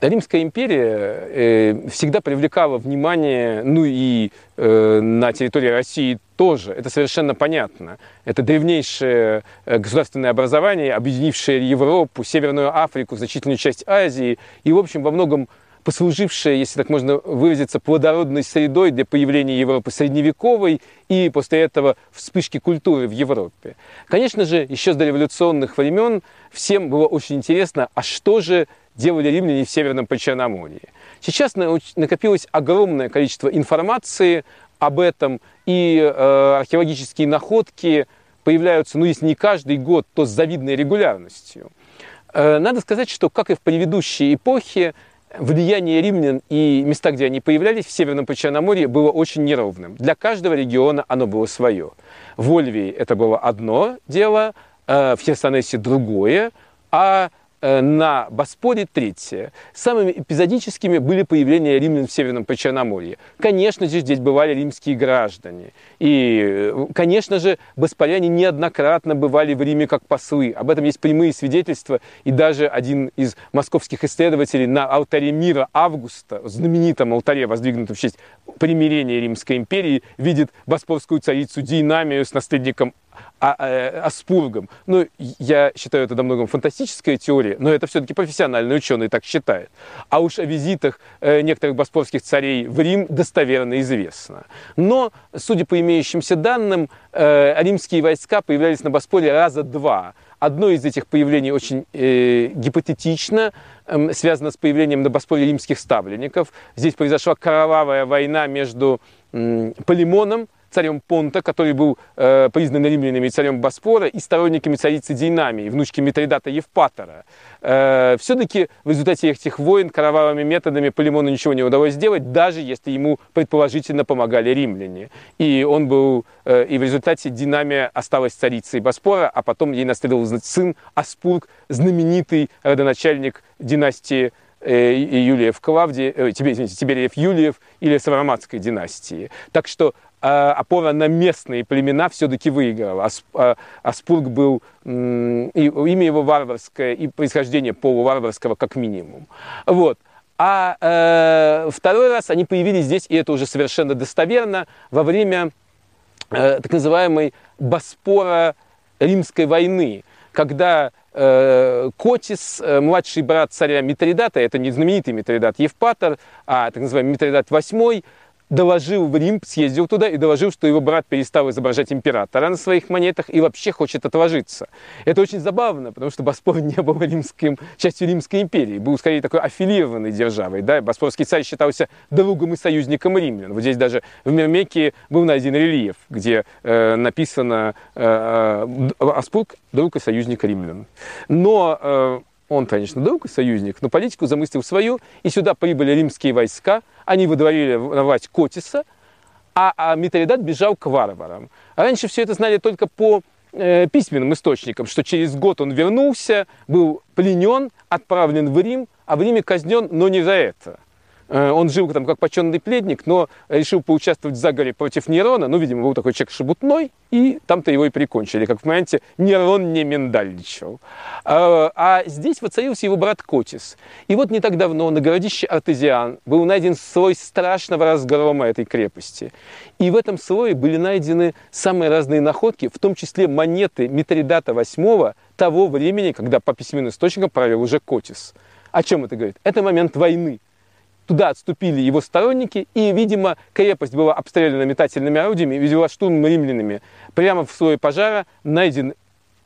Римская империя э, всегда привлекала внимание, ну и э, на территории России тоже. Это совершенно понятно. Это древнейшее э, государственное образование, объединившее Европу, Северную Африку, значительную часть Азии и, в общем, во многом послужившее, если так можно выразиться, плодородной средой для появления Европы средневековой и после этого вспышки культуры в Европе. Конечно же, еще с дореволюционных времен всем было очень интересно, а что же делали римляне в Северном Причерноморье. Сейчас накопилось огромное количество информации об этом, и э, археологические находки появляются, ну, если не каждый год, то с завидной регулярностью. Э, надо сказать, что, как и в предыдущей эпохе, влияние римлян и места, где они появлялись в Северном Причерноморье, было очень неровным. Для каждого региона оно было свое. В Ольвии это было одно дело, э, в Херсонесе другое, а на Боспоре третье. Самыми эпизодическими были появления римлян в Северном Причерноморье. Конечно же, здесь бывали римские граждане. И, э, конечно же, боспоряне неоднократно бывали в Риме как послы. Об этом есть прямые свидетельства. И даже один из московских исследователей на алтаре мира Августа, знаменитом алтаре, воздвигнутом в честь примирения Римской империи, видит боспорскую царицу Динамию с наследником а, а, Аспургом. Ну, я считаю это до многом фантастическая теория, но это все-таки профессиональный ученый так считает. А уж о визитах э, некоторых боспорских царей в Рим достоверно известно. Но, судя по имеющимся данным, э, римские войска появлялись на Боспоре раза два. Одно из этих появлений очень э, гипотетично, э, связано с появлением на Боспоре римских ставленников. Здесь произошла кровавая война между э, Полимоном, царем Понта, который был э, признан римлянами царем Боспора, и сторонниками царицы Динамии, внучки Митридата Евпатора. Э, все-таки в результате этих войн кровавыми методами Полимону ничего не удалось сделать, даже если ему предположительно помогали римляне. И он был, э, и в результате Динамия осталась царицей Боспора, а потом ей наследовал сын Аспург, знаменитый родоначальник династии э, Юлиев Клавдий, э, извините, Тибериев Юлиев или Савроматской династии. Так что опора на местные племена все-таки выиграла. А, Аспург был, и имя его варварское, и происхождение полуварварского как минимум. Вот. А э, второй раз они появились здесь, и это уже совершенно достоверно, во время э, так называемой Боспора Римской войны, когда э, Котис, э, младший брат царя Митридата, это не знаменитый Митридат Евпатор, а так называемый Митридат VIII, доложил в Рим, съездил туда и доложил, что его брат перестал изображать императора на своих монетах и вообще хочет отложиться. Это очень забавно, потому что Боспор не был римским, частью Римской империи, был скорее такой аффилированной державой. Да? Боспорский царь считался другом и союзником римлян. Вот здесь даже в Мермеке был найден рельеф, где э, написано э, э «Аспург – друг и союзник римлян». Но э, он, конечно, друг и союзник, но политику замыслил свою, и сюда прибыли римские войска, они выдворили на власть Котиса, а, а Митридат бежал к варварам. Раньше все это знали только по э, письменным источникам, что через год он вернулся, был пленен, отправлен в Рим, а в Риме казнен, но не за это. Э, он жил там как почетный пледник, но решил поучаствовать в заговоре против Нерона. Ну, видимо, был такой человек шебутной, и там-то его и прикончили. Как вы понимаете, Нерон не миндальничал. А, а здесь воцарился его брат Котис. И вот не так давно на городище Артезиан был найден слой страшного разгрома этой крепости. И в этом слое были найдены самые разные находки, в том числе монеты Митридата VIII того времени, когда по письменным источникам правил уже Котис. О чем это говорит? Это момент войны. Туда отступили его сторонники, и, видимо, крепость была обстреляна метательными орудиями вела штурм римлянами. Прямо в слое пожара найден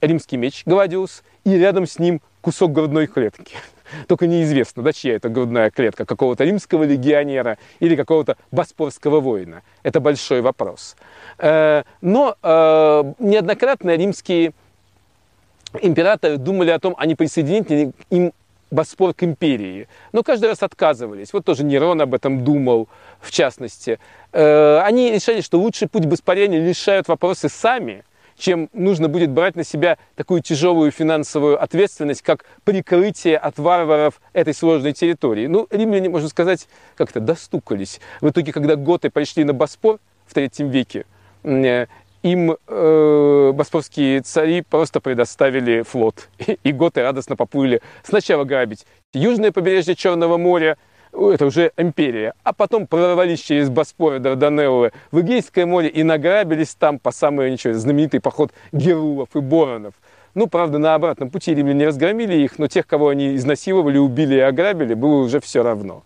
римский меч Гладиус, и рядом с ним кусок грудной клетки. Только неизвестно, да, чья это грудная клетка, какого-то римского легионера или какого-то боспорского воина. Это большой вопрос. Э, но э, неоднократно римские императоры думали о том, а не присоединить ли им Боспор к империи. Но каждый раз отказывались. Вот тоже Нерон об этом думал, в частности. Э, они решили, что лучший путь Боспоряне решают вопросы сами, чем нужно будет брать на себя такую тяжелую финансовую ответственность, как прикрытие от варваров этой сложной территории. Ну, римляне, можно сказать, как-то достукались. В итоге, когда готы пришли на Боспор в третьем веке, э, им э, боспорские цари просто предоставили флот. И, и готы радостно поплыли сначала грабить южное побережье Черного моря, это уже империя, а потом прорвались через Боспор и Дарданеллы в Эгейское море и награбились там по самый ничего, знаменитый поход Герулов и Боронов. Ну, правда, на обратном пути римляне разгромили их, но тех, кого они изнасиловали, убили и ограбили, было уже все равно.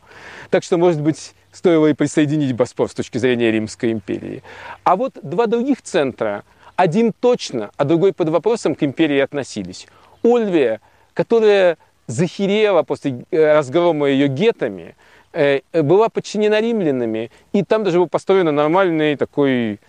Так что, может быть, стоило и присоединить Боспор с точки зрения Римской империи. А вот два других центра, один точно, а другой под вопросом к империи относились. Ольвия, которая захерела после э, разгрома ее гетами, э, была подчинена римлянами, и там даже был построен нормальный такой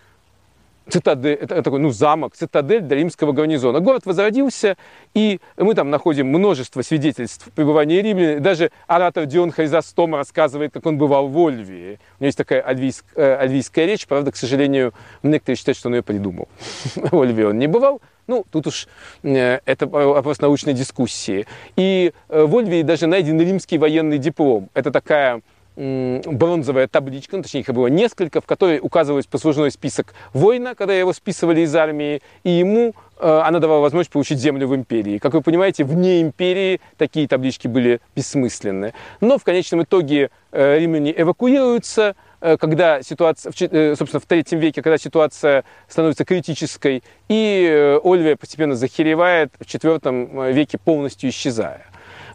цитадель, это такой, ну, замок, цитадель для римского гарнизона. Город возродился, и мы там находим множество свидетельств пребывания римлян. Даже оратор Дион Хризостом рассказывает, как он бывал в Ольвии. У него есть такая альвийская, э, альвийская речь, правда, к сожалению, некоторые считают, что он ее придумал. В Ольвии он не бывал, ну, тут уж э, это вопрос научной дискуссии. И э, в Ольвии даже найден римский военный диплом. Это такая бронзовая табличка, ну, точнее их было несколько, в которой указывался послужной список воина, когда его списывали из армии, и ему э, она давала возможность получить землю в империи. Как вы понимаете, вне империи такие таблички были бессмысленны. Но в конечном итоге э, римляне эвакуируются, э, когда ситуация, э, собственно, в третьем веке, когда ситуация становится критической, и э, Ольвия постепенно захеревает, в четвертом веке полностью исчезая.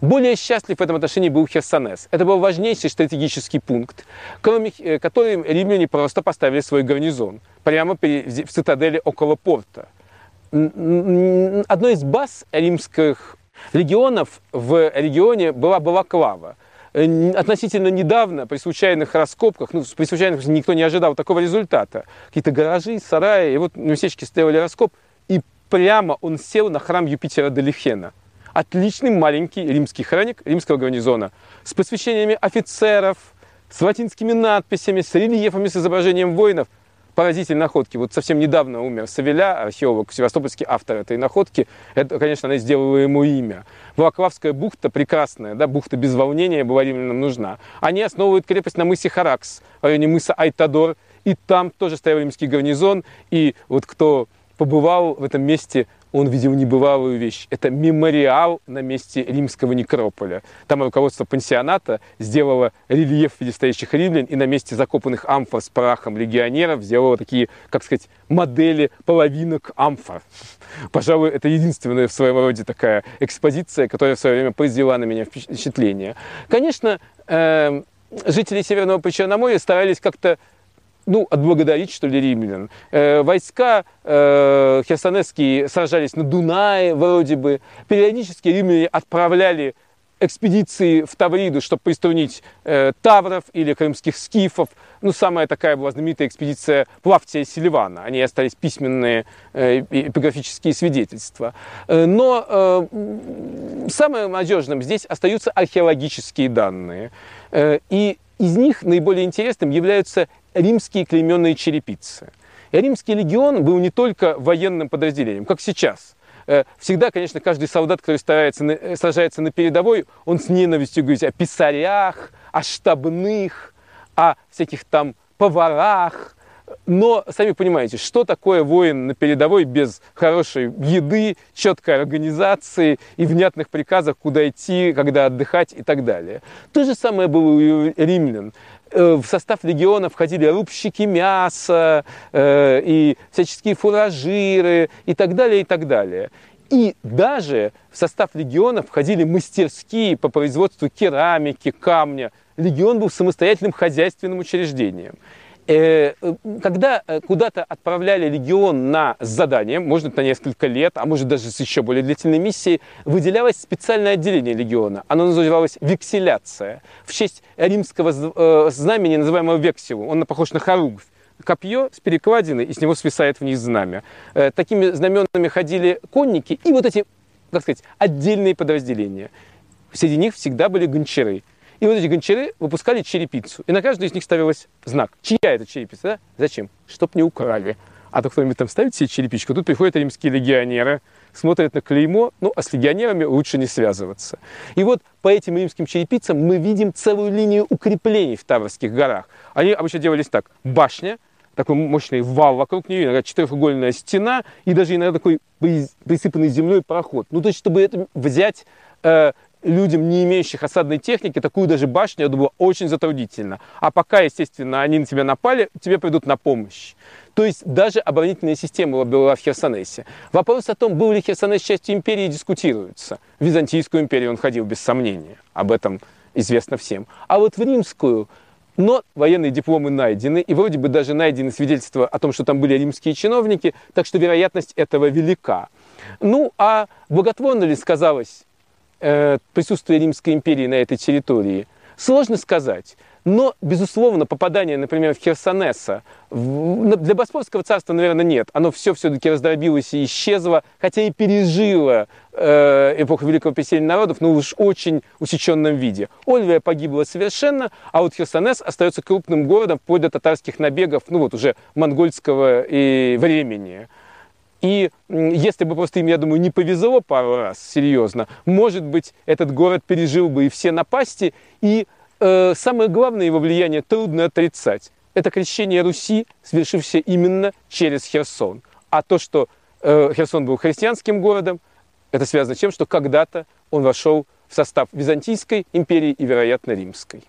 Более счастлив в этом отношении был Херсонес. Это был важнейший стратегический пункт, кроме э, которым римляне просто поставили свой гарнизон прямо в цитадели около порта. Одной из баз римских легионов в регионе была Балаклава. Э, относительно недавно, при случайных раскопках, ну, при случайных никто не ожидал такого результата, какие-то гаражи, сараи, и вот на местечке сделали раскоп, и прямо он сел на храм Юпитера Делихена – отличный маленький римский хроник римского гарнизона с посвящениями офицеров, с латинскими надписями, с рельефами, с изображением воинов. Поразительные находки. Вот совсем недавно умер Савеля, археолог, севастопольский автор этой находки. Это, конечно, она сделала ему имя. Волоклавская бухта прекрасная, да, бухта без волнения была римлянам нужна. Они основывают крепость на мысе Харакс, в районе мыса Айтадор. И там тоже стоял римский гарнизон. И вот кто побывал в этом месте, он видел небывалую вещь. Это мемориал на месте римского некрополя. Там руководство пансионата сделало рельеф в виде стоящих римлян и на месте закопанных амфор с прахом легионеров сделало такие, как сказать, модели половинок амфор. Пожалуй, это единственная в своем роде такая экспозиция, которая в свое время произвела на меня впечатление. Конечно, э, жители Северного Причерноморья старались как-то ну, отблагодарить, что ли, римлян. Э, войска э, херсонесские сражались на Дунае, вроде бы. Периодически римляне отправляли экспедиции в Тавриду, чтобы приструнить э, тавров или крымских скифов. Ну, самая такая была знаменитая экспедиция Плавтия Селивана. Они остались письменные э, эпиграфические свидетельства. Э, но э, самым надежным здесь остаются археологические данные. Э, и из них наиболее интересным являются римские клейменные черепицы. И римский легион был не только военным подразделением, как сейчас. Э, всегда, конечно, каждый солдат, который старается, э, сражается на передовой, он с ненавистью говорит о писарях, о штабных, о всяких там поварах, но сами понимаете, что такое воин на передовой без хорошей еды, четкой организации и внятных приказов, куда идти, когда отдыхать и так далее. То же самое было у римлян. Э, в состав легиона входили рубщики мяса э, и всяческие фуражиры и так далее, и так далее. И даже в состав легиона входили мастерские по производству керамики, камня. Легион был самостоятельным хозяйственным учреждением. Э, когда э, куда-то отправляли легион на задание, может на несколько лет, а может даже с еще более длительной миссией, выделялось специальное отделение легиона. Оно называлось векселяция. В честь римского э, знамени, называемого вексилу. Он похож на хоругвь копье с перекладиной, и с него свисает вниз знамя. Такими знаменами ходили конники и вот эти, так сказать, отдельные подразделения. Среди них всегда были гончары. И вот эти гончары выпускали черепицу. И на каждой из них ставилось знак. Чья это черепица? Да? Зачем? Чтоб не украли. А то кто-нибудь там ставит себе черепичку. Тут приходят римские легионеры, смотрят на клеймо, ну, а с легионерами лучше не связываться. И вот по этим римским черепицам мы видим целую линию укреплений в Таврских горах. Они обычно делались так. Башня, такой мощный вал вокруг нее, иногда четырехугольная стена и даже иногда такой присыпанный землей проход. Ну, то есть, чтобы это взять э, людям, не имеющих осадной техники, такую даже башню, я думаю, очень затруднительно. А пока, естественно, они на тебя напали, тебе придут на помощь. То есть даже оборонительная система была в Херсонесе. Вопрос о том, был ли Херсонес частью империи, дискутируется. В Византийскую империю он ходил без сомнения. Об этом известно всем. А вот в римскую но военные дипломы найдены, и вроде бы даже найдены свидетельства о том, что там были римские чиновники, так что вероятность этого велика. Ну, а благотворно ли сказалось э, присутствие Римской империи на этой территории? Сложно сказать. Но, безусловно, попадание, например, в Херсонеса, для Боспорского царства, наверное, нет. Оно все все-таки раздробилось и исчезло, хотя и пережило э, эпоху Великого переселения народов, но уж очень усеченном виде. Ольвия погибла совершенно, а вот Херсонес остается крупным городом вплоть до татарских набегов, ну вот уже монгольского и времени. И если бы просто им, я думаю, не повезло пару раз, серьезно, может быть, этот город пережил бы и все напасти, и э, самое главное его влияние трудно отрицать. Это крещение Руси, свершившееся именно через Херсон. А то, что э, Херсон был христианским городом, это связано с тем, что когда-то он вошел в состав Византийской империи и, вероятно, Римской.